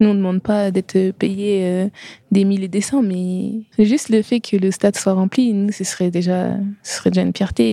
Nous, on ne demande pas d'être payé euh, des milliers et des cents, mais juste le fait que le stade soit rempli, nous, ce serait déjà, ce serait déjà une fierté.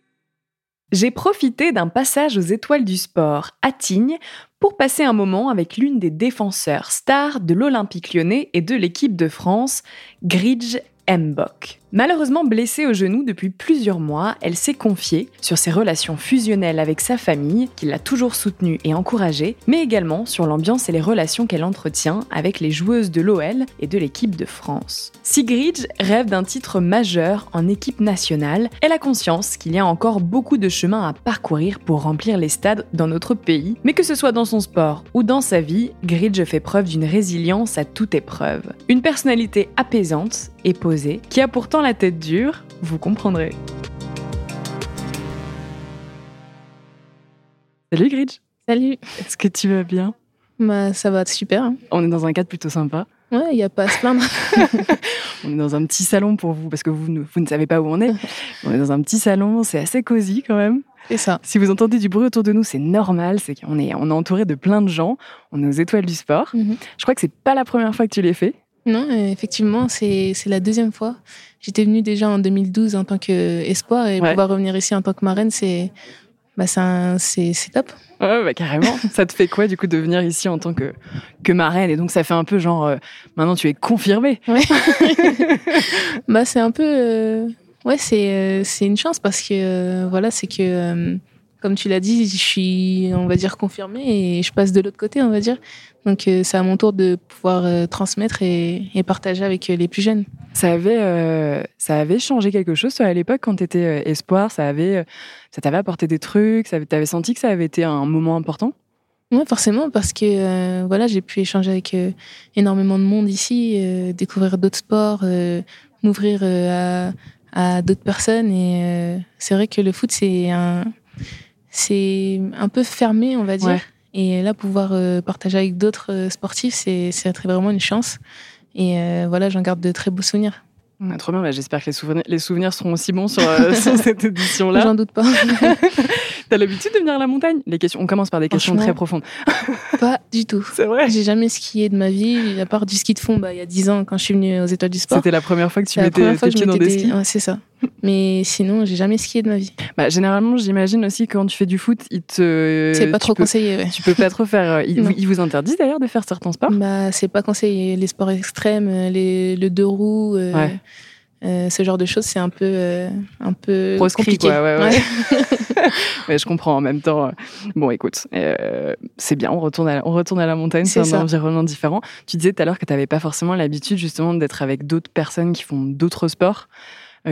j'ai profité d'un passage aux étoiles du sport à Tignes pour passer un moment avec l'une des défenseurs stars de l'Olympique lyonnais et de l'équipe de France, Gridge Mbok. Malheureusement blessée au genou depuis plusieurs mois, elle s'est confiée sur ses relations fusionnelles avec sa famille, qui l'a toujours soutenue et encouragée, mais également sur l'ambiance et les relations qu'elle entretient avec les joueuses de l'OL et de l'équipe de France. Si Gridge rêve d'un titre majeur en équipe nationale, elle a conscience qu'il y a encore beaucoup de chemin à parcourir pour remplir les stades dans notre pays, mais que ce soit dans son sport ou dans sa vie, Gridge fait preuve d'une résilience à toute épreuve. Une personnalité apaisante et posée, qui a pourtant la tête dure, vous comprendrez. Salut Gridge, Salut est-ce que tu vas bien? Bah, Ça va super. hein. On est dans un cadre plutôt sympa. Ouais, il n'y a pas à se plaindre. On est dans un petit salon pour vous, parce que vous ne, vous ne savez pas où on est. On est dans un petit salon, c'est assez cosy quand même. C'est ça. Si vous entendez du bruit autour de nous, c'est normal, c'est qu'on est, on est entouré de plein de gens. On est aux étoiles du sport. Mhm. Je crois que c'est pas la première fois que tu l'as fait. Non, euh, effectivement, c'est c'est la deuxième fois. J'étais venue déjà en 2012 en tant qu'espoir et Ouais. pouvoir revenir ici en tant que marraine, c'est bah, c'est top. Ouais, bah, carrément. ça te fait quoi du coup de venir ici en tant que, que marraine? Et donc ça fait un peu genre, euh, maintenant tu es confirmée. Ouais. bah, c'est un peu. euh, Ouais, c'est euh, c'est une chance parce que, euh, voilà, c'est que, comme tu l'as dit, je suis, on va dire, confirmée et je passe de l'autre côté, on va dire. Donc, euh, c'est à mon tour de pouvoir euh, transmettre et, et partager avec euh, les plus jeunes. Ça avait, euh, ça avait changé quelque chose toi, à l'époque quand tu étais espoir? Ça avait, ça t'avait apporté des trucs? Ça t'avais senti que ça avait été un moment important? Ouais, forcément, parce que euh, voilà, j'ai pu échanger avec euh, énormément de monde ici, euh, découvrir d'autres sports, m'ouvrir à, à d'autres personnes. Et c'est vrai que le foot, c'est un, c'est un peu fermé, on va dire. Ouais. Et là, pouvoir euh, partager avec d'autres euh, sportifs, c'est vraiment une chance. Et euh, voilà, j'en garde de très beaux souvenirs. Ah, Trop bien, bah, j'espère que les souvenirs, les souvenirs seront aussi bons sur, euh, sur cette édition-là. J'en doute pas. T'as l'habitude de venir à la montagne? Les questions, on commence par des questions très profondes. pas du tout. C'est vrai? J'ai jamais skié de ma vie, à part du ski de fond bah, il y a 10 ans quand je suis venue aux Étoiles du Sport. C'était la première fois que tu mettais tes pieds dans des des... skis? Ouais, c'est ça. Mais sinon, j'ai jamais skié de ma vie. Bah, généralement, j'imagine aussi quand tu fais du foot, ils te. c'est pas trop peux- conseillé, ouais. Tu peux pas trop faire. euh, Ils, vous interdisent d'ailleurs de faire certains sports? Bah, c'est pas conseillé. Les sports extrêmes, euh, les, le deux roues, euh, Ouais. euh, ce genre de choses, c'est un peu, euh, un peu Proscrit, compliqué. quoi, ouais, ouais. Je comprends en même temps. Bon, écoute, c'est bien, on retourne à la, on retourne à la montagne, c'est un ça. environnement différent. Tu disais tout à l'heure que tu n'avais pas forcément l'habitude justement d'être avec d'autres personnes qui font d'autres sports,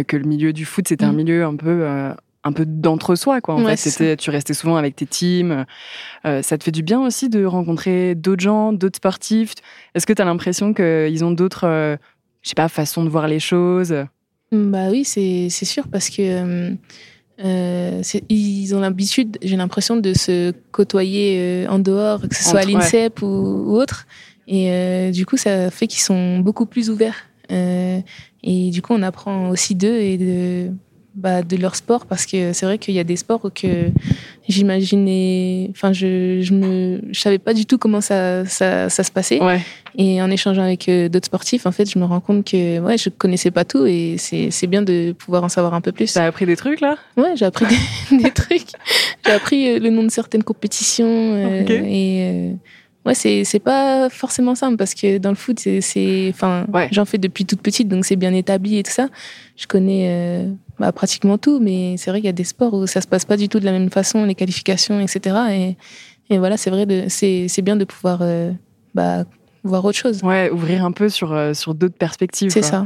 que le milieu du foot, c'était un Mhm. milieu un peu. euh, un peu d'entre-soi, quoi. En Ouais, fait, C'était- tu restais souvent avec tes teams. Euh, ça te fait du bien aussi de rencontrer d'autres gens, d'autres sportifs? Est-ce que tu as l'impression qu'ils ont d'autres, euh, je sais pas, façons de voir les choses? Bah oui, c'est c'est sûr parce que euh, euh, ils ont l'habitude, j'ai l'impression, de se côtoyer euh, en dehors, que ce soit à ouais. l'INSEP ou, ou autre. Et euh, du coup, ça fait qu'ils sont beaucoup plus ouverts. Euh, et du coup, on apprend aussi d'eux et de, bah, de leur sport parce que c'est vrai qu'il y a des sports que j'imaginais, enfin, je, je me, je savais pas du tout comment ça, ça, ça se passait. Ouais. Et en échangeant avec euh, d'autres sportifs, en fait, je me rends compte que ouais, je connaissais pas tout et c'est c'est bien de pouvoir en savoir un peu plus. T'as appris des trucs là? Ouais, j'ai appris des, des trucs. J'ai appris euh, le nom de certaines compétitions euh, Ok. et euh, ouais, c'est pas forcément simple parce que dans le foot, c'est enfin, Ouais. j'en fais depuis toute petite donc c'est bien établi et tout ça. Je connais euh, bah, pratiquement tout, mais c'est vrai qu'il y a des sports où ça se passe pas du tout de la même façon, les qualifications, etc. Et et voilà, c'est vrai, c'est bien de pouvoir euh, bah, voir autre chose. Ouais, ouvrir un peu sur, euh, sur d'autres perspectives. C'est ça.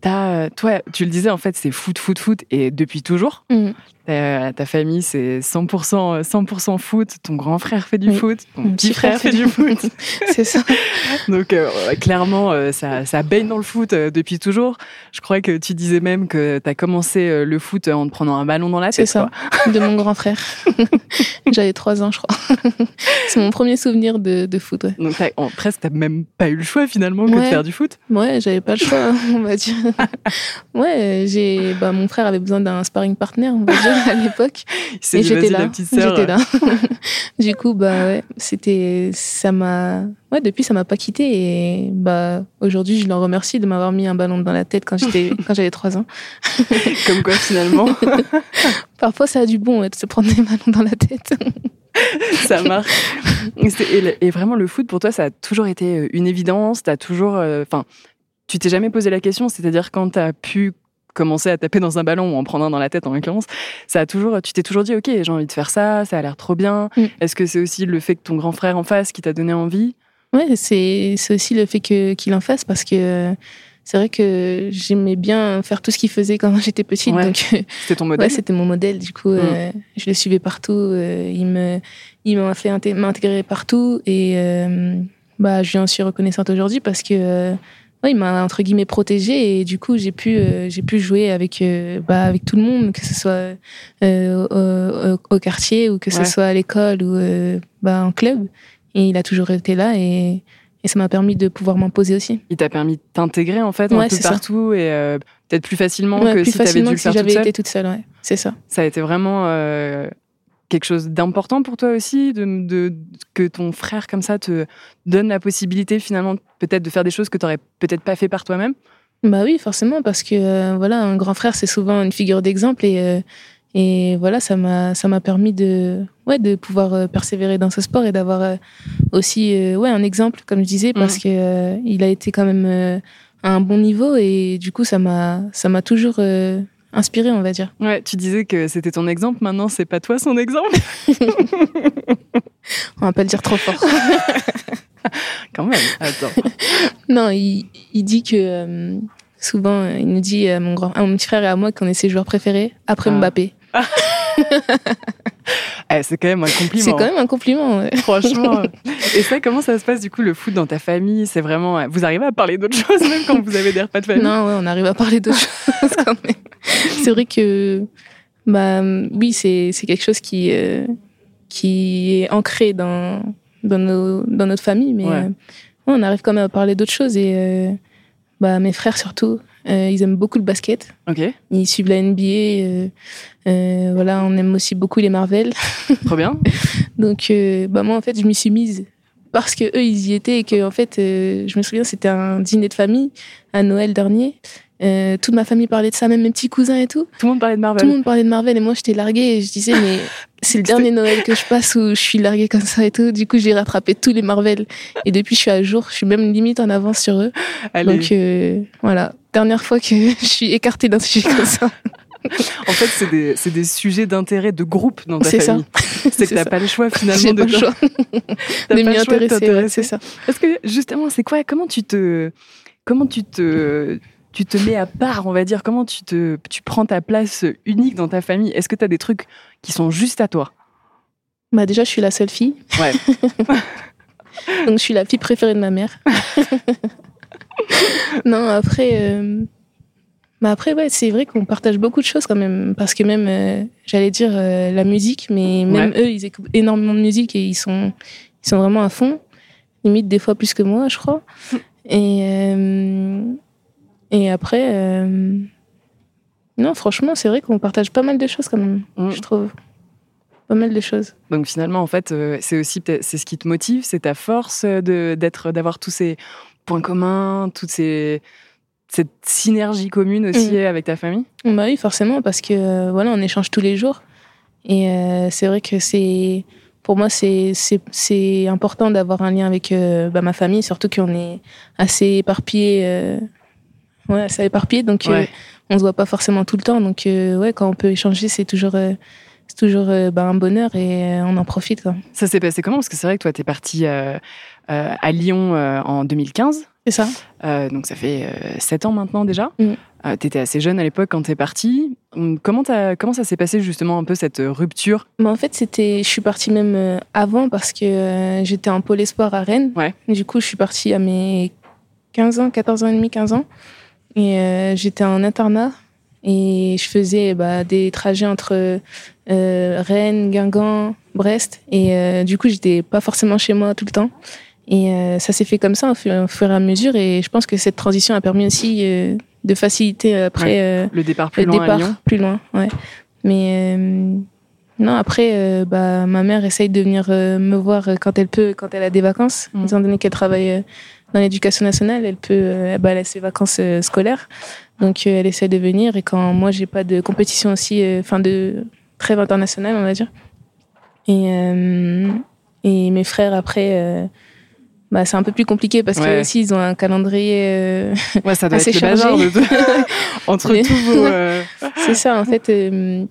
T'as, euh, toi, tu le disais, en fait, c'est foot, foot, foot, et depuis toujours. Mm. Ta, ta famille, c'est 100%, euh, 100% foot. Ton grand frère fait du Oui. foot. Ton Mon petit frère fait du foot. c'est ça. Donc, euh, clairement, euh, ça, ça baigne dans le foot euh, depuis toujours. Je crois que tu disais même que tu as commencé euh, le foot euh, en te prenant un ballon dans la C'est tête. ça, de mon grand frère. J'avais trois ans, je crois. c'est mon premier souvenir de, de foot. Ouais. Donc, en, presque, t'as même pas eu le choix finalement que de faire du foot. ouais j'avais pas le choix, on va dire. ouais, j'ai, bah, mon frère avait besoin d'un sparring partner, on va dire, à l'époque. Et j'étais là. J'étais du coup, bah ouais, c'était, ça m'a, ouais, depuis ça m'a pas quitté et bah aujourd'hui je leur remercie de m'avoir mis un ballon dans la tête quand j'étais, quand j'avais trois ans. Comme quoi, finalement, Parfois ça a du bon ouais, de se prendre des ballons dans la tête. ça marche. Et, vraiment, le foot, pour toi, ça a toujours été euh, une évidence. T'as toujours. euh, Enfin, tu t'es jamais posé la question, c'est-à-dire quand t'as pu commencer à taper dans un ballon ou en prendre un dans la tête en l'occurrence, ça a toujours, tu t'es toujours dit ok j'ai envie de faire ça, ça a l'air trop bien. Mm. Est-ce que c'est aussi le fait que ton grand frère en face qui t'a donné envie? Ouais, c'est aussi le fait qu'il en fasse parce que c'est vrai que j'aimais bien faire tout ce qu'il faisait quand j'étais petite. Ouais. Donc euh, C'était ton ouais, modèle c'était mon modèle. Du coup, euh, je le suivais partout. euh, il me il m'a fait inté- m'intégrer partout et euh, bah je lui en suis reconnaissante aujourd'hui parce que ouais, il m'a entre guillemets protégée et du coup j'ai pu euh, j'ai pu jouer avec euh, bah, avec tout le monde que ce soit euh, au, quartier ou que ce Ouais. soit à l'école ou euh, bah, en club et il a toujours été là et, et ça m'a permis de pouvoir m'imposer aussi Il t'a permis de t'intégrer en fait un Ouais, peu c'est ça. partout et peut-être plus facilement que plus si t'avais dû facilement le si faire toute j'avais seule. été toute seule ouais. c'est ça Ça a été vraiment euh, quelque chose d'important pour toi aussi, de, de- que ton frère comme ça te donne la possibilité finalement peut-être de faire des choses que tu n'aurais peut-être pas fait par toi-même? Bah oui, forcément, parce que euh, voilà, un grand frère, c'est souvent une figure d'exemple et, euh, et voilà, ça m'a ça m'a permis de ouais de pouvoir euh, persévérer dans ce sport et d'avoir euh, aussi ouais un exemple comme je disais parce Mhm. que euh, il a été quand même euh, à un bon niveau et du coup ça m'a ça m'a toujours euh, inspiré, on va dire. Ouais, tu disais que c'était ton exemple, maintenant c'est pas toi son exemple On va pas le dire trop fort. quand même. Attends. non, il, il dit que euh, souvent il nous dit à mon grand à mon petit frère et à moi qu'on est ses joueurs préférés après Ah. Mbappé. Eh, c'est quand même un compliment. C'est quand même un compliment. ouais. Franchement. Et ça, comment ça se passe du coup le foot dans ta famille? C'est vraiment. Vous arrivez à parler d'autres choses même quand vous avez des repas de famille? Non, ouais, on arrive à parler d'autres choses quand même. C'est vrai que, bah, oui, c'est quelque chose qui euh, qui est ancré dans dans nos dans notre famille, mais Ouais. euh, on arrive quand même à parler d'autres choses et euh, bah mes frères surtout, euh, ils aiment beaucoup le basket, Ok, ils suivent la NBA, euh, euh, voilà, on aime aussi beaucoup les Marvel, trop bien. donc bah moi en fait je m'y suis mise parce que eux ils y étaient et que en fait je me souviens c'était un dîner de famille à Noël dernier. Euh, toute ma famille parlait de ça, même mes petits cousins et tout. Tout le monde parlait de Marvel. Tout le monde parlait de Marvel et moi j'étais larguée et je disais mais c'est le dernier Noël que je passe où je suis larguée comme ça et tout. Du coup j'ai rattrapé tous les Marvel et depuis je suis à jour. Je suis même limite en avance sur eux. Allez. Donc euh, voilà, dernière fois que je suis écartée d'un sujet comme ça. En fait, c'est des, c'est des sujets d'intérêt de groupe dans ta C'est ça. famille. C'est C'est que t'as ça. pas le choix finalement J'ai de pas le choix t'as de pas le choix de intéresser. ouais, t'intéresser. c'est ça. Parce que justement, c'est quoi Comment tu te, comment tu te, tu te mets à part, on va dire Comment tu te, tu prends ta place unique dans ta famille? Est-ce que tu as des trucs qui sont juste à toi? Bah déjà je suis la seule fille, Ouais. donc je suis la fille préférée de ma mère. non après. euh, Bah après, ouais, c'est vrai qu'on partage beaucoup de choses quand même. Parce que même, euh, j'allais dire euh, la musique, mais même eux, ils écoutent énormément de musique et ils sont, ils sont vraiment à fond. Limite, des fois plus que moi, je crois. Et, euh, et après, euh, Non, franchement, c'est vrai qu'on partage pas mal de choses quand même, Mm. je trouve. Pas mal de choses. Donc finalement, en fait, euh, c'est aussi c'est ce qui te motive, c'est ta force euh, de d'être, d'avoir tous ces points communs, toutes ces cette synergie commune aussi Mm. avec ta famille? Bah oui, forcément, parce que voilà, on échange tous les jours. Et euh, c'est vrai que c'est. Pour moi, c'est- c'est c'est important d'avoir un lien avec euh, bah, ma famille, surtout qu'on est assez éparpillé. euh, ouais, assez éparpillé, donc euh, Ouais. on se voit pas forcément tout le temps. Donc, euh, ouais, quand on peut échanger, c'est toujours, euh, c'est toujours euh, bah, un bonheur et euh, on en profite. Quoi. Ça s'est passé comment? Parce que c'est vrai que toi, tu es parti euh, euh, à Lyon euh, en 2015. C'est ça. Euh, donc ça fait euh, 7 ans maintenant déjà. Mm. tu étais assez jeune à l'époque quand tu es parti. Hum, Comment, comment ça s'est passé justement un peu cette euh, rupture? Mais en fait, c'était, je suis partie même euh, avant parce que euh, j'étais en pôle espoir à Rennes. Ouais. Du coup, je suis partie à mes 15 ans, 14 ans et demi, 15 ans. Et euh, j'étais en internat et je faisais bah, des trajets entre euh, Rennes, Guingamp, Brest. Et euh, du coup, j'étais pas forcément chez moi tout le temps. Et euh, ça s'est fait comme ça au fur, au fur et à mesure. Et je pense que cette transition a permis aussi euh, de faciliter après euh, Le départ plus le loin départ à Lyon plus loin, ouais. Mais euh, non, après, euh, bah, ma mère essaye de venir me voir quand elle peut, quand elle a des vacances, Mm. étant donné qu'elle travaille euh, dans l'éducation nationale, elle peut, euh, bah, elle a ses vacances euh, scolaires, donc euh, elle essaie de venir. Et quand moi j'ai pas de compétition aussi, enfin de trêve internationale, on va dire. Et euh, et mes frères après. bah, c'est un peu plus compliqué parce Ouais. que aussi ils ont un calendrier euh, Ouais, ça doit assez être chargé. entre tous vos. euh, C'est ça, en fait. euh,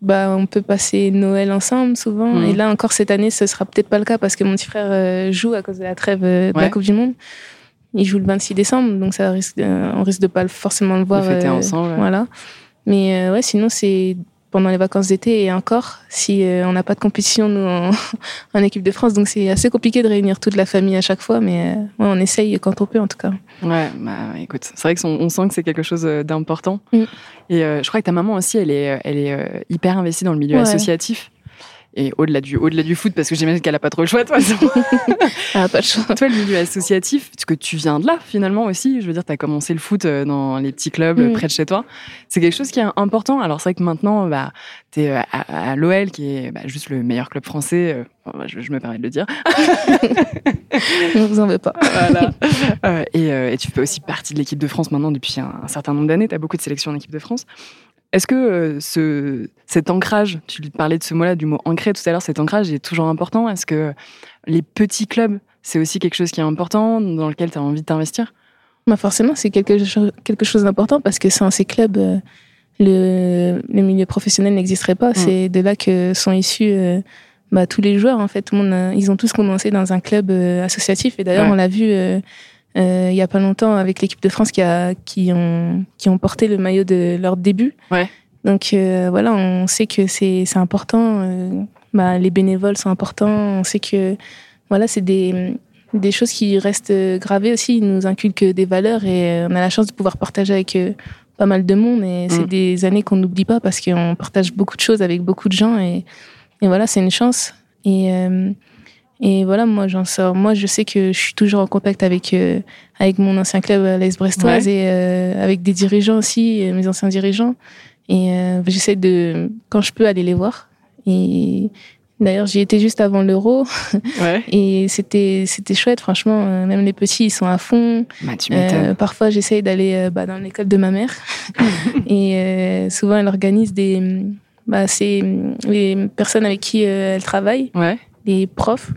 bah, on peut passer Noël ensemble souvent. Mhm. Et là, encore cette année, ce sera peut-être pas le cas parce que mon petit frère euh, joue à cause de la trêve euh, de Ouais. la Coupe du Monde. Il joue le 26 décembre, donc ça risque, on risque de pas forcément le voir. fêter euh, ensemble. Voilà. Mais euh, ouais, sinon, c'est pendant les vacances d'été et encore, si euh, on n'a pas de compétition, nous, en, en équipe de France. Donc, c'est assez compliqué de réunir toute la famille à chaque fois. Mais euh, ouais, on essaye quand on peut, en tout cas. Ouais, bah écoute, c'est vrai qu'on on sent que c'est quelque chose euh, d'important. Mm. Et euh, je crois que ta maman aussi, elle est, elle est hyper investie dans le milieu Ouais. associatif. Et au-delà du, au-delà du foot, parce que j'imagine qu'elle a pas trop le choix, toute façon. Ah, pas de choix. Toi, le milieu associatif, parce que tu viens de là, finalement, aussi. Je veux dire, tu as commencé le foot euh, dans les petits clubs euh, Mm. près de chez toi. C'est quelque chose qui est important. Alors, c'est vrai que maintenant, bah, tu es à, à l'OL, qui est bah, juste le meilleur club français. euh, enfin, je, je me permets de le dire. On vous en veut pas. Voilà. Euh, et, euh, et tu fais aussi partie de l'équipe de France maintenant depuis un, un certain nombre d'années. Tu as beaucoup de sélections en équipe de France. Est-ce que euh, ce, cet ancrage, tu parlais de ce mot-là, du mot ancré tout à l'heure, cet ancrage est toujours important? Est-ce que les petits clubs, c'est aussi quelque chose qui est important, dans lequel tu as envie de t'investir? Bah forcément, c'est quelque chose, quelque chose d'important parce que sans ces clubs, euh, le, le milieu professionnel n'existerait pas. C'est de là que sont issus euh, bah, tous les joueurs. En fait, tout le monde, a- ils ont tous commencé dans un club euh, associatif. Et d'ailleurs, Ouais. on l'a vu il y a pas longtemps avec l'équipe de France qui, a, qui, ont, qui ont porté le maillot de leur début. Ouais. Donc euh, voilà, on sait que c'est c'est important. euh, bah, les bénévoles sont importants. On sait que voilà, c'est des des choses qui restent euh, gravées aussi. Ils nous inculquent des valeurs et euh, on a la chance de pouvoir partager avec euh, pas mal de monde. Et c'est Mm. des années qu'on n'oublie pas parce qu'on partage beaucoup de choses avec beaucoup de gens. Et, et voilà, c'est une chance. Et, euh, et voilà, moi, j'en sors. Moi, je sais que je suis toujours en contact avec, euh, avec mon ancien club à l'Est Brestoise Ouais. et euh, avec des dirigeants aussi, euh, mes anciens dirigeants. Et euh, j'essaie de, quand je peux, aller les voir. Et d'ailleurs, j'y étais juste avant l'Euro. Ouais. Et c'était c'était chouette, franchement. euh, Même les petits, ils sont à fond. Bah, tu Euh, parfois, j'essaye d'aller euh, bah, dans l'école de ma mère. et euh, souvent, elle organise des. Bah, c'est euh, les personnes avec qui euh, elle travaille, ouais. Les profs,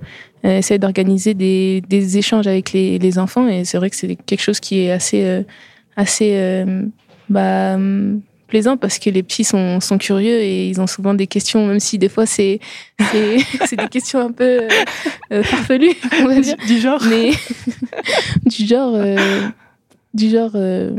euh, essayent d'organiser des, des échanges avec les, les enfants. Et c'est vrai que c'est quelque chose qui est assez, euh, assez euh, bah, plaisant parce que les petits sont, sont curieux et ils ont souvent des questions, même si des fois c'est des questions un peu euh, euh, farfelues, on va dire Du genre mais du genre euh, du genre euh,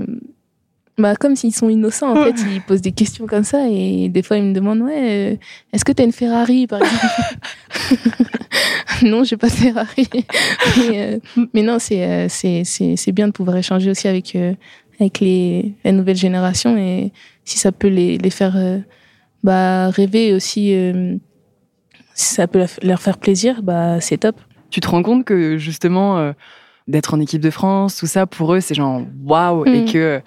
bah comme s'ils sont innocents en fait ils posent des questions comme ça et des fois ils me demandent ouais euh, est-ce que t'as une Ferrari par exemple? Non j'ai pas de Ferrari. Mais, euh, mais non c'est euh, c'est c'est c'est bien de pouvoir échanger aussi avec euh, avec les la nouvelle génération et si ça peut les les faire euh, bah rêver aussi euh, si ça peut leur faire plaisir bah c'est top. Tu te rends compte que justement, euh, d'être en équipe de France, tout ça, pour eux, c'est genre waouh, et Mm. que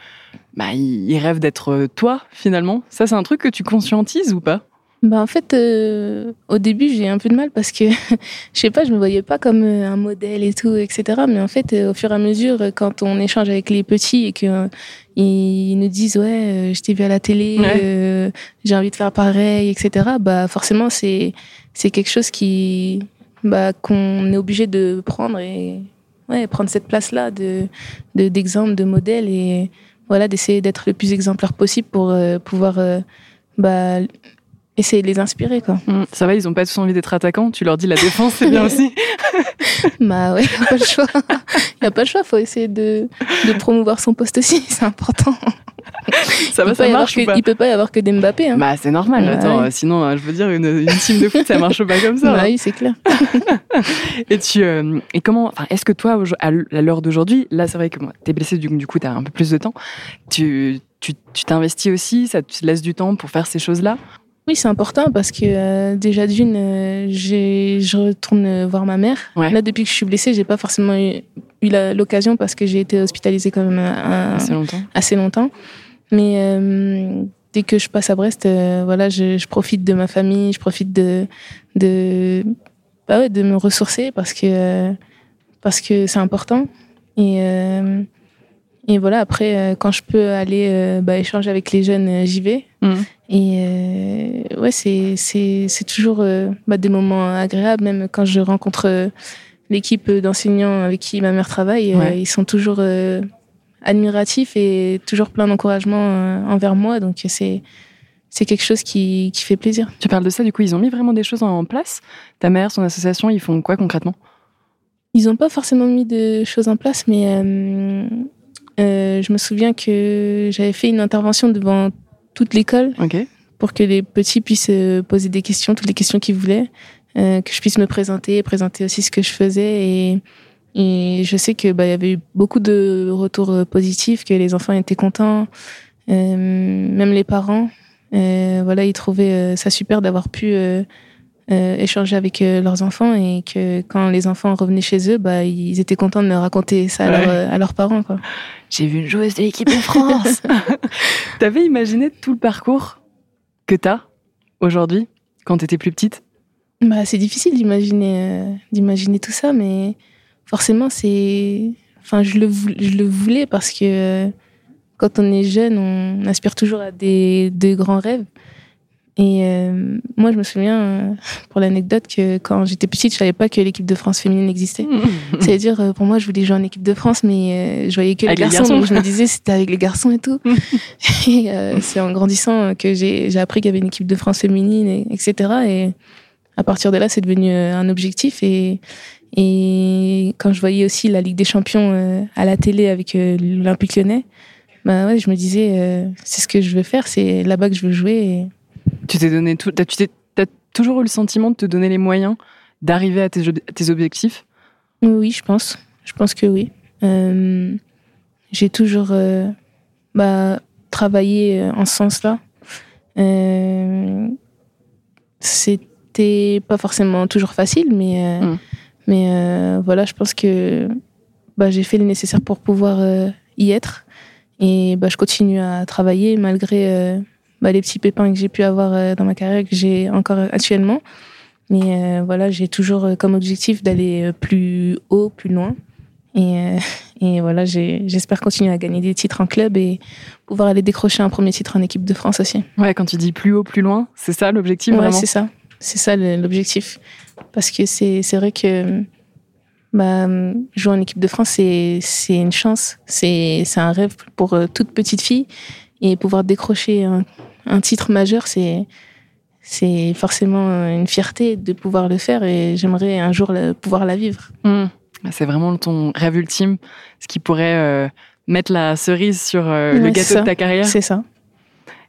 bah, ils rêvent d'être toi, finalement. Ça, c'est un truc que tu conscientises ou pas? Bah en fait, euh, au début, j'ai un peu de mal parce que, je sais pas, je me voyais pas comme euh, un modèle et tout, etc. Mais en fait, euh, au fur et à mesure, euh, quand on échange avec les petits et que euh, ils nous disent ouais, euh, je t'ai vu à la télé, Ouais. euh, j'ai envie de faire pareil, etc. Bah forcément, c'est c'est quelque chose qui bah qu'on est obligé de prendre et ouais prendre cette place là de de- d'exemple, de, modèle et voilà d'essayer d'être le plus exemplaire possible pour euh, pouvoir euh, bah essayer de les inspirer quoi. Ça va, ils ont pas tous envie d'être attaquants? Tu leur dis la défense, c'est bien aussi? Bah ouais, y a pas le choix. y a pas le choix, faut essayer de, de promouvoir son poste aussi, c'est important. Ça il va, peut pas ça y avoir marche que, ou pas il peut pas y avoir que des Mbappé hein. Bah, c'est normal. Ouais. Attends, sinon, euh, je veux dire, une, une team de foot, ça marche pas comme ça. Bah hein. oui, c'est clair. Et tu euh, et comment enfin est-ce que toi à l'heure d'aujourd'hui là c'est vrai que moi t'es blessé du, du coup t'as un peu plus de temps tu tu tu t'investis aussi ça te laisse du temps pour faire ces choses là Oui, c'est important parce que euh, déjà d'une, euh, j'ai, je retourne euh, voir ma mère. Ouais. Là, depuis que je suis blessée, j'ai pas forcément eu, l'occasion parce que j'ai été hospitalisée quand même un- assez longtemps assez longtemps. Mais euh, dès que je passe à Brest, euh, voilà, je, je profite de ma famille, je profite de de bah ouais, de me ressourcer parce que euh, parce que c'est important. Et euh, et voilà, après, euh, quand je peux aller euh, bah, échanger avec les jeunes, j'y vais. Mhm. Et euh, ouais, c'est c'est c'est toujours bah, des moments agréables, même quand je rencontre l'équipe d'enseignants avec qui ma mère travaille, euh, ils sont toujours euh, admiratifs et toujours plein d'encouragement euh, envers moi. Donc c'est c'est quelque chose qui, qui fait plaisir. tu parles de ça du coup ils ont mis vraiment des choses en place ta mère son association ils font quoi concrètement? Ils n'ont pas forcément mis de choses en place, mais euh, euh, je me souviens que j'avais fait une intervention devant toute l'école pour que les petits puissent poser des questions, toutes les questions qu'ils voulaient, euh, que je puisse me présenter, présenter aussi ce que je faisais. Et, et je sais que bah, il y avait eu beaucoup de retours euh, positifs, que les enfants étaient contents, euh, même les parents. Euh, voilà, ils trouvaient euh, ça super d'avoir pu euh, euh, échanger avec euh, leurs enfants et que quand les enfants revenaient chez eux, bah, ils étaient contents de me raconter ça à, Ouais. leur- à leurs parents. Quoi. j'ai vu une joueuse de l'équipe de France t'avais imaginé tout le parcours que t'as aujourd'hui quand t'étais plus petite? Bah, c'est difficile d'imaginer euh, d'imaginer tout ça, mais forcément, c'est. Enfin, je le, je le voulais parce que quand on est jeune, on aspire toujours à des, de grands rêves. Et euh, moi, je me souviens, euh, pour l'anecdote, que quand j'étais petite, je savais pas que l'équipe de France féminine existait. C'est-à-dire, euh, pour moi, je voulais jouer en équipe de France, mais euh, je voyais que les Avec les garçons, garçons. donc je me disais c'était avec les garçons et tout. et euh, c'est en grandissant que j'ai j'ai appris qu'il y avait une équipe de France féminine, et, etc. Et à partir de là, c'est devenu un objectif. Et, et quand je voyais aussi la Ligue des Champions euh, à la télé avec euh, l'Olympique lyonnais, bah ouais, je me disais, euh, c'est ce que je veux faire, c'est là-bas que je veux jouer. Et... tu t'es donné tout tu t'as toujours eu le sentiment de te donner les moyens d'arriver à tes, objectifs? Oui, je pense. Je pense que oui. Euh, j'ai toujours euh, bah, travaillé en ce sens-là. Euh, c'était pas forcément toujours facile, mais, euh, Mm. Mais euh, voilà, je pense que bah, j'ai fait le nécessaire pour pouvoir euh, y être. Et bah, je continue à travailler malgré euh, bah, les petits pépins que j'ai pu avoir euh, dans ma carrière, que j'ai encore actuellement. Mais euh, voilà, j'ai toujours euh, comme objectif d'aller euh, plus haut, plus loin. Et, euh, et voilà, j'espère continuer à gagner des titres en club et pouvoir aller décrocher un premier titre en équipe de France aussi. ouais quand tu dis plus haut plus loin c'est ça l'objectif Ouais, c'est ça. C'est ça l'objectif. Parce que c'est vrai que bah, jouer en équipe de France, c'est une chance. C'est un rêve pour euh, toute petite fille. Et pouvoir décrocher un, un titre majeur, c'est c'est forcément une fierté de pouvoir le faire. Et j'aimerais un jour pouvoir la vivre. Hmm. C'est vraiment ton rêve ultime, ce qui pourrait euh, mettre la cerise sur euh, le gâteau de ta carrière. C'est ça.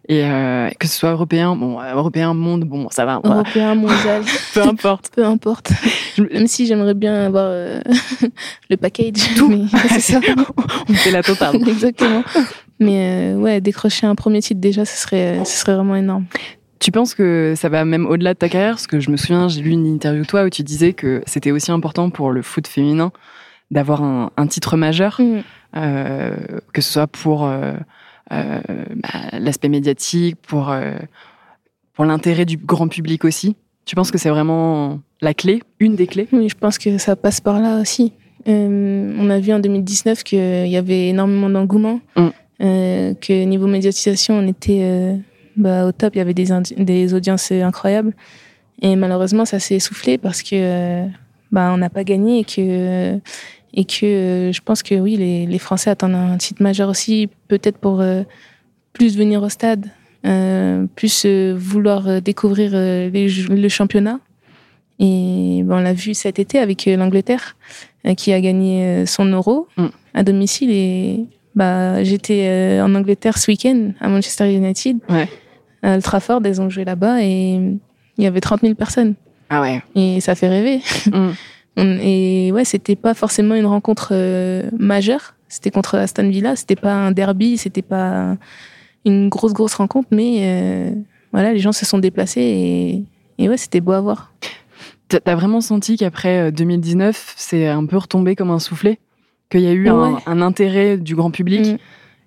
Et euh, que ce soit européen, bon, euh, européen, monde, bon, ça va, voilà. Européen, mondial, peu importe. peu importe. Même si j'aimerais bien avoir euh, le package. Tout. mais c'est ça. On fait la totale. Exactement. Mais euh, ouais, décrocher un premier titre déjà, ce serait, ce serait vraiment énorme. Tu penses que ça va même au-delà de ta carrière? Parce que je me souviens, j'ai lu une interview de toi où tu disais que c'était aussi important pour le foot féminin d'avoir un, un titre majeur, Mm. euh, que ce soit pour euh, euh, bah, l'aspect médiatique, pour, euh, pour l'intérêt du grand public aussi. Tu penses que c'est vraiment la clé, une des clés? Oui, je pense que ça passe par là aussi. Euh, on a vu en 2019 qu'il y avait énormément d'engouement, Mm. euh, que niveau médiatisation, on était euh, bah, au top. Il y avait des, des audiences incroyables. Et malheureusement, ça s'est essoufflé parce que euh, bah, on n'a pas gagné et que, et que euh, je pense que oui, les, les Français attendent un titre majeur aussi, peut-être pour euh, plus venir au stade, euh, plus vouloir découvrir les le championnat. Et ben, on l'a vu cet été avec l'Angleterre qui a gagné son euro Mm. à domicile. Et bah, j'étais en Angleterre ce week-end à Manchester United, Ouais. à Old Trafford, elles ont joué là-bas et il y avait 30 000 personnes. Ah ouais. Et ça fait rêver. Mm. On- Et ouais, c'était pas forcément une rencontre euh, majeure. C'était contre Aston Villa. C'était pas un derby. C'était pas une grosse, grosse rencontre. Mais euh, voilà, les gens se sont déplacés et, et ouais, c'était beau à voir. T'as vraiment senti qu'après euh, 2019, c'est un peu retombé comme un soufflet? Qu'il y a eu Ouais. un intérêt du grand public? Mm.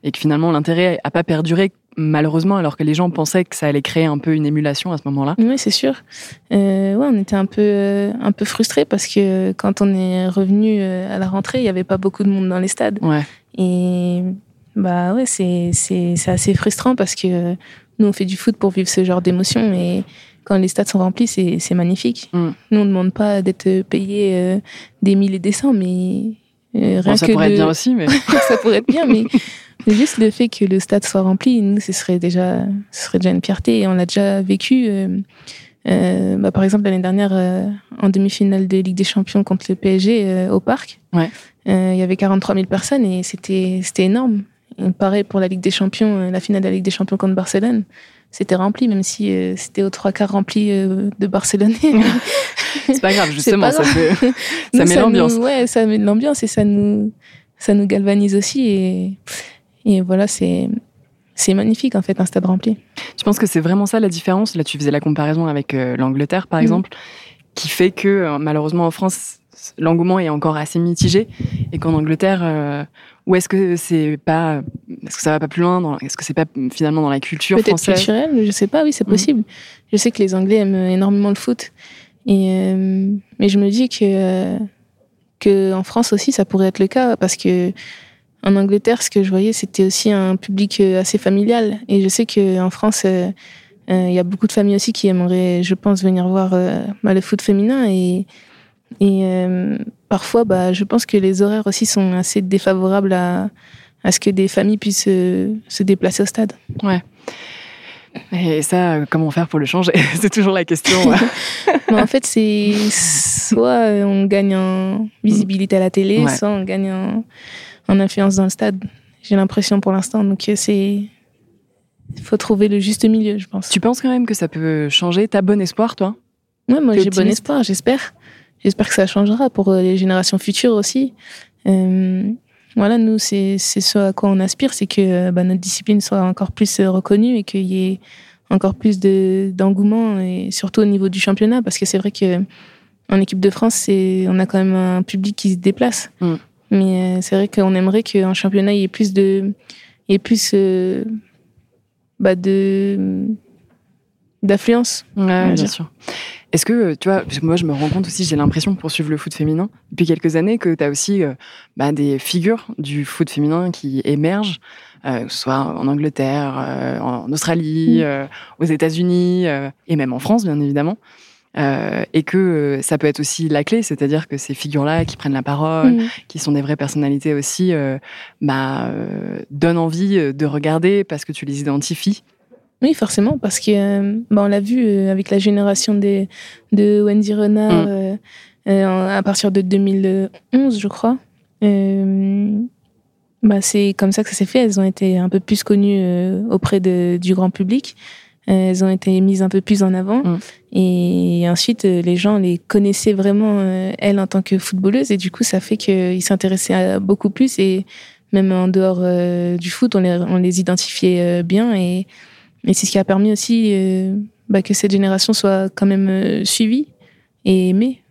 Et que finalement l'intérêt a pas perduré malheureusement alors que les gens pensaient que ça allait créer un peu une émulation à ce moment-là. Oui, c'est sûr. Euh, ouais, on était un peu, euh, un peu frustrés parce que quand on est revenu euh, à la rentrée, il n'y avait pas beaucoup de monde dans les stades. Ouais. Et bah ouais, c'est, c'est, c'est assez frustrant parce que nous, on fait du foot pour vivre ce genre d'émotion et quand les stades sont remplis, c'est, c'est magnifique. Mm. Nous, on ne demande pas d'être payé euh, des milliers et des cents, mais euh, rien Bon, ça que pourrait être bien aussi, mais ça pourrait être bien, mais juste le fait que le stade soit rempli, nous, ce serait déjà, ce serait déjà une fierté. Et on l'a déjà vécu. euh, euh, bah, par exemple, l'année dernière, euh, en demi-finale de Ligue des Champions contre le PSG euh, au Parc, Ouais. euh, il y avait 43 000 personnes et c'était, c'était énorme. Et pareil pour la Ligue des Champions, la finale de la Ligue des Champions contre Barcelone. C'était rempli, même si euh, c'était aux trois quarts rempli euh, de Barcelonais. c'est pas grave justement, pas ça, fait- Nous, ça met l'ambiance. ouais, ça met de l'ambiance et ça nous, ça nous galvanise aussi. Et, et voilà, c'est, c'est magnifique en fait, un stade rempli. Tu penses que c'est vraiment ça la différence? Là, tu faisais la comparaison avec euh, l'Angleterre, par Mhm. exemple, qui fait que euh, malheureusement en France, l'engouement est encore assez mitigé, et qu'en Angleterre, euh, ou est-ce que c'est pas, est-ce que ça va pas plus loin Est-ce que c'est pas finalement dans la culture Peut-être française? culturel, je sais pas, oui, c'est Mhm. possible. Je sais que les Anglais aiment énormément le foot. Et, euh, mais je me dis que, euh, que en France aussi, ça pourrait être le cas parce que en Angleterre, ce que je voyais, c'était aussi un public euh, assez familial. Et je sais qu'en France, euh, euh, il y a beaucoup de familles aussi qui aimeraient, je pense, venir voir bah, le foot féminin. Et, et euh, parfois, bah, je pense que les horaires aussi sont assez défavorables à, à ce que des familles puissent euh, se déplacer au stade. Et ça, euh, comment faire pour le changer? C'est toujours la question. Mais en fait, c'est soit on gagne en visibilité à la télé, Ouais. soit on gagne en, en influence dans le stade. J'ai l'impression pour l'instant. Donc euh, c'est, il faut trouver le juste milieu, je pense. tu penses quand même que ça peut changer T'as bon espoir, toi? Ouais, moi j'ai bon espoir, j'espère. J'espère que ça changera pour euh, les générations futures aussi. Euh, voilà, nous, c'est c'est ce à quoi on aspire, c'est que euh, bah, notre discipline soit encore plus reconnue et qu'il y ait encore plus de- d'engouement, et surtout au niveau du championnat, parce que c'est vrai que en équipe de France, c'est on a quand même un public qui se déplace. Mm. Mais euh, c'est vrai qu'on aimerait qu'en championnat, il y ait plus de, il y ait plus euh, bah, de d'affluence. Ouais, bien sûr. Est-ce que, tu vois, parce que moi je me rends compte aussi, j'ai l'impression pour suivre le foot féminin depuis quelques années que tu as aussi euh, bah, des figures du foot féminin qui émergent, euh, soit en Angleterre, euh, en Australie, Mm. euh, aux États-Unis euh, et même en France, bien évidemment. Euh, et que euh, ça peut être aussi la clé, c'est-à-dire que ces figures-là qui prennent la parole, Mm. qui sont des vraies personnalités aussi, euh, bah, euh, donnent envie de regarder parce que tu les identifies. Oui, forcément, parce que bah, on l'a vu avec la génération des, de Wendy Renard Mm. à partir de 2011, je crois. Bah, c'est comme ça que ça s'est fait. Elles ont été un peu plus connues auprès de, du grand public. Elles ont été mises un peu plus en avant. Mm. Et ensuite, euh, les gens les connaissaient vraiment, euh, elles, en tant que footballeuse. Et du coup, ça fait qu'ils s'intéressaient à beaucoup plus. Et même en dehors euh, du foot, on les, on les identifiait euh, bien. Et, et c'est ce qui a permis aussi euh, bah, que cette génération soit quand même suivie et aimée.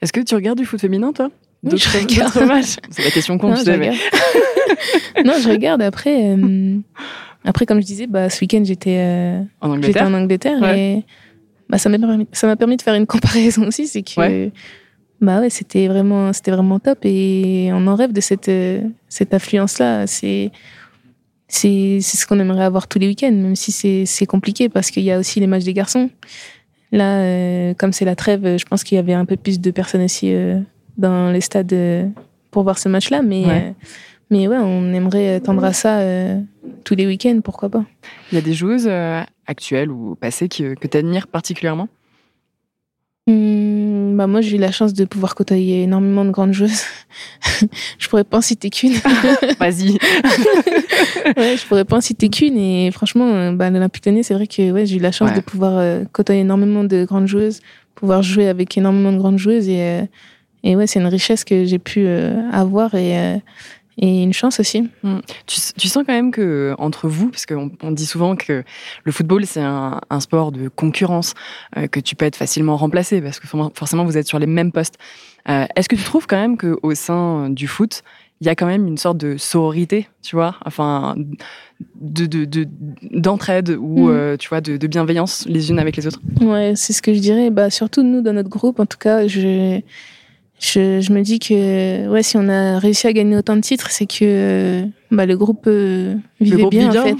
Est-ce que tu regardes du foot féminin, toi? Oui, je regarde. C'est la question con, Non, je regarde. non, je regarde. Après, après comme je disais, bah, ce week-end, j'étais euh, en j'étais Angleterre. en Angleterre Ouais. et bah, ça m'a permis, ça m'a permis de faire une comparaison aussi. C'est que Ouais. bah ouais, c'était vraiment, c'était vraiment top et on en rêve de cette, euh, cette affluence-là. C'est, c'est, c'est ce qu'on aimerait avoir tous les week-ends, même si c'est, c'est compliqué parce qu'il y a aussi les matchs des garçons. Là, euh, comme c'est la trêve, je pense qu'il y avait un peu plus de personnes aussi euh, dans les stades euh, pour voir ce match-là. Mais, Ouais. Euh, mais ouais, on aimerait tendre à ça euh, tous les week-ends, pourquoi pas. Il y a des joueuses euh, actuelles ou passées que, que tu admires particulièrement? Hum, bah moi, j'ai eu la chance de pouvoir côtoyer énormément de grandes joueuses. je pourrais pas en citer qu'une. Vas-y. ouais, je pourrais pas en citer qu'une. Et franchement, euh, bah, l'Olympique Lyonnais, c'est vrai que ouais, j'ai eu la chance Ouais. de pouvoir euh, côtoyer énormément de grandes joueuses, pouvoir jouer avec énormément de grandes joueuses. Et, euh, et ouais, c'est une richesse que j'ai pu euh, avoir et, euh, et une chance aussi. Tu, tu sens quand même que entre vous, parce qu'on on dit souvent que le football c'est un, un sport de concurrence, euh, que tu peux être facilement remplacé parce que forcément- vous êtes sur les mêmes postes. Euh, Est-ce que tu trouves quand même qu'au sein du foot, il y a quand même une sorte de sororité, tu vois, enfin de de- de- d'entraide ou Mhm. euh, tu vois de, de bienveillance les unes avec les autres? Ouais, c'est ce que je dirais. Bah, surtout nous, dans notre groupe, en tout cas, je, je, je me dis que ouais, si on a réussi à gagner autant de titres, c'est que euh, bah, le groupe euh, vivait groupe bien, en fait.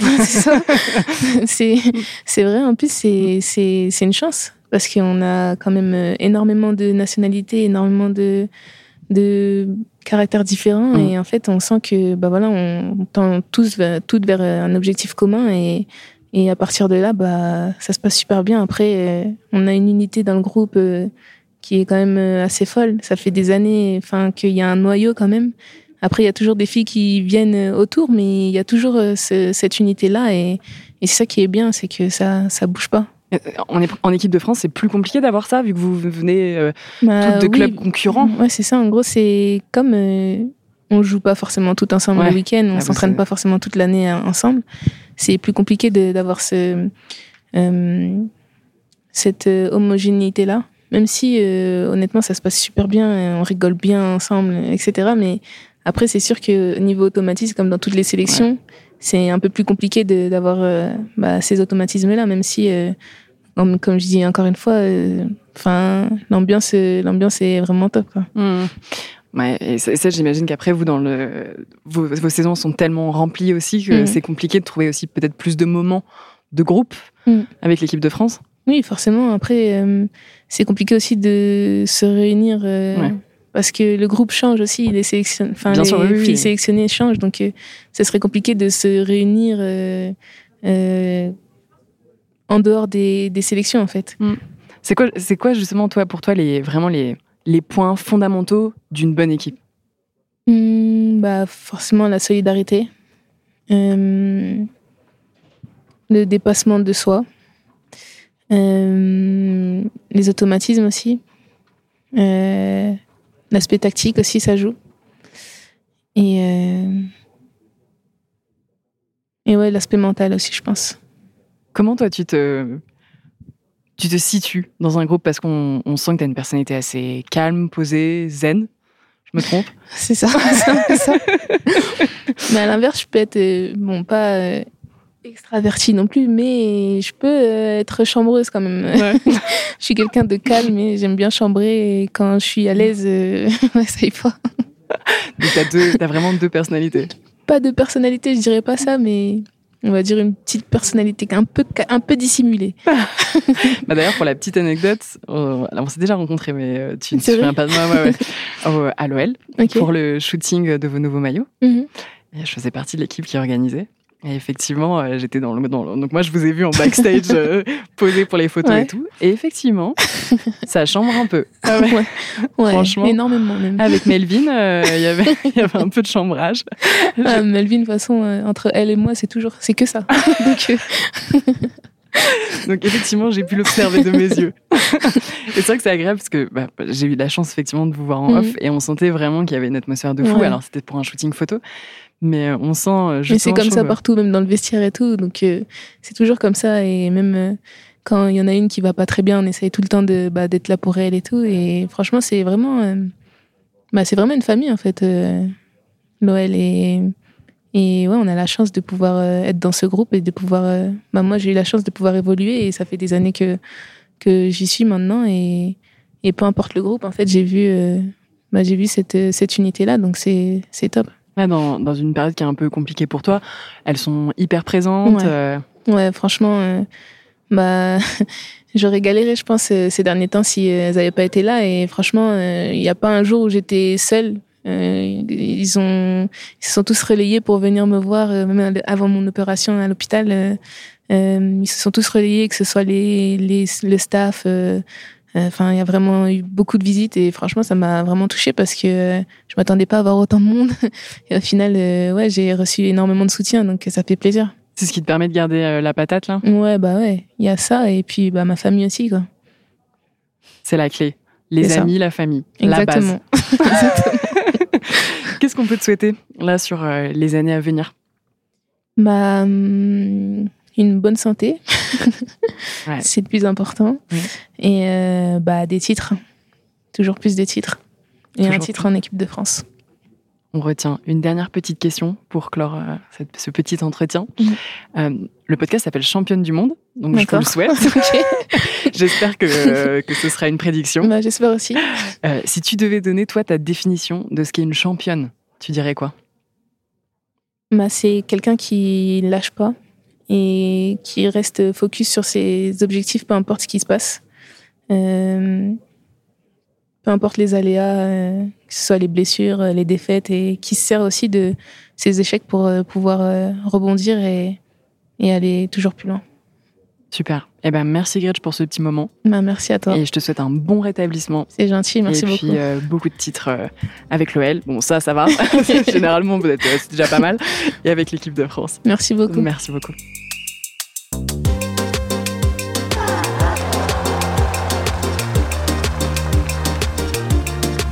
c'est vrai, en plus, c'est, c'est, c'est une chance. Parce qu'on a quand même euh, énormément de nationalités, énormément de, de caractères différents. Mhm. Et en fait, on sent que bah, voilà, on tend tous vers, toutes vers un objectif commun. Et, et à partir de là, bah, ça se passe super bien. Après, euh, on a une unité dans le groupe euh, qui est quand même euh, assez folle. Ça fait des années enfin, qu'il y a un noyau quand même. Après, il y a toujours des filles qui viennent euh, autour, mais il y a toujours euh, ce- cette unité-là. Et, et c'est ça qui est bien, c'est que ça ça bouge pas. En, en équipe de France, c'est plus compliqué d'avoir ça vu que vous venez euh, Bah, toutes de oui. clubs concurrents. Ouais, c'est ça. En gros, c'est comme euh, on joue pas forcément tout ensemble Ouais. le week-end, on Ah, s'entraîne vous, pas forcément toute l'année ensemble. C'est plus compliqué d'avoir ce, euh, cette homogénéité-là. Même si, euh, honnêtement, ça se passe super bien, on rigole bien ensemble, etc. Mais après, c'est sûr que niveau automatisme, comme dans toutes les sélections, c'est un peu plus compliqué d'avoir euh, bah, ces automatismes-là, même si, euh, comme, comme je dis encore une fois, enfin, l'ambiance, l'ambiance est vraiment top. Quoi. Mmh. Ouais, et ça, ça, j'imagine qu'après, vous, dans le, vos, vos saisons sont tellement remplies aussi que Mhm. c'est compliqué de trouver aussi peut-être plus de moments de groupe Mhm. avec l'équipe de France. Oui, forcément. Après, euh, c'est compliqué aussi de se réunir euh, Ouais. parce que le groupe change aussi. Les, sélection... enfin, les sûr, oui, oui, filles oui. sélectionnées changent. Donc, euh, ce serait compliqué de se réunir euh, en dehors des, des sélections, en fait. C'est quoi, c'est quoi justement, toi, pour toi, les, vraiment les, les points fondamentaux d'une bonne équipe? Hmm, bah, forcément, la solidarité, le dépassement de soi, euh, les automatismes aussi, euh, l'aspect tactique aussi, ça joue. Et, euh, et ouais, l'aspect mental aussi, je pense. Comment toi, tu te, tu te situes dans un groupe? Parce qu'on on sent que tu as une personnalité assez calme, posée, zen Je me trompe? C'est ça, c'est ça. mais à l'inverse, je peux être, euh, bon, pas extravertie non plus, mais je peux euh, être chambreuse quand même. je suis quelqu'un de calme et j'aime bien chambrer et quand je suis à l'aise, euh, ça y va. Donc, tu as, deux, t'as vraiment deux personnalités. Pas de personnalité, je dirais pas ça, mais on va dire une petite personnalité un peu, un peu dissimulée. Bah, D'ailleurs, pour la petite anecdote, euh, alors, on s'est déjà rencontrés, mais euh, tu ne te souviens pas de moi ouais, ouais. Au- à l'OL pour le shooting de vos nouveaux maillots. Mhm. Et je faisais partie de l'équipe qui organisait. Et effectivement, euh, j'étais dans le, dans le- Donc moi, je vous ai vu en backstage euh, posé pour les photos Ouais. et tout. Et effectivement, ça chambre un peu. Ah ouais. Franchement. énormément même. Avec Melvin, euh, il y avait il y avait un peu de chambrage. Ah, Melvin, de toute façon, euh, entre elle et moi, c'est toujours, c'est que ça. Donc, Donc effectivement, j'ai pu l'observer de mes yeux. et c'est vrai que c'est agréable parce que bah, j'ai eu la chance effectivement de vous voir en Mhm. off et on sentait vraiment qu'il y avait une atmosphère de fou. Ouais. Alors c'était pour un shooting photo, mais euh, on sent. euh, Mais c'est comme je ça partout, même dans le vestiaire et tout. Donc, euh, c'est toujours comme ça. Et même euh, quand il y en a une qui va pas très bien, on essaye tout le temps de, bah, d'être là pour elle et tout. Et franchement, c'est vraiment. euh, bah, c'est vraiment une famille en fait, euh, l'OL et et ouais, on a la chance de pouvoir euh, être dans ce groupe et de pouvoir. euh, bah, moi, j'ai eu la chance de pouvoir évoluer et ça fait des années que que j'y suis maintenant et et peu importe le groupe, en fait, j'ai vu euh, bah, j'ai vu cette cette unité là, donc c'est c'est top. Là, dans, dans une période qui est un peu compliquée pour toi, elles sont hyper présentes. Ouais. euh, Ouais, franchement, euh, bah, j'aurais galéré, je pense, euh, ces derniers temps si euh, elles n'avaient pas été là. Et franchement, euh, il n'y a pas un jour où j'étais seule. Euh, ils ont, ils se sont tous relayés pour venir me voir, même avant mon opération à l'hôpital. ils se sont tous relayés, que ce soit les, les le staff. Euh, euh, Enfin, il y a vraiment eu beaucoup de visites et franchement, ça m'a vraiment touchée parce que euh, je m'attendais pas à avoir autant de monde. Et au final, euh, ouais, j'ai reçu énormément de soutien, donc ça fait plaisir. c'est ce qui te permet de garder euh, la patate, là? Ouais, bah ouais, il y a ça et puis bah ma famille aussi quoi. C'est la clé. Les ça. amis, la famille, la base. Exactement. Exactement. Qu'est-ce qu'on peut te souhaiter, là, sur euh, les années à venir? Bah hum, une bonne santé, Ouais. c'est le plus important Oui. et euh, bah des titres, toujours plus de titres et un titre en équipe de France. On retient une dernière petite question pour clore euh, cette- ce petit entretien. Mhm. Euh, le podcast s'appelle Championne du monde, donc je D'accord. le souhaite. J'espère que, que ce sera une prédiction. Bah, j'espère aussi. Si tu devais donner, toi, ta définition de ce qu'est une championne, tu dirais quoi? Bah, c'est quelqu'un qui lâche pas et qui reste focus sur ses objectifs, peu importe ce qui se passe. Euh, peu importe les aléas, euh, que ce soit les blessures, euh, les défaites, et qui se sert aussi de ses échecs pour euh, pouvoir rebondir et, et aller toujours plus loin. Super. Eh ben, merci Gretch pour ce petit moment. Bah, merci à toi. Et je te souhaite un bon rétablissement. C'est gentil, merci et beaucoup. puis euh, beaucoup de titres avec l'OL. Bon, ça, ça va. Généralement, vous êtes, c'est déjà pas mal. Et avec l'équipe de France. Merci beaucoup. Merci beaucoup.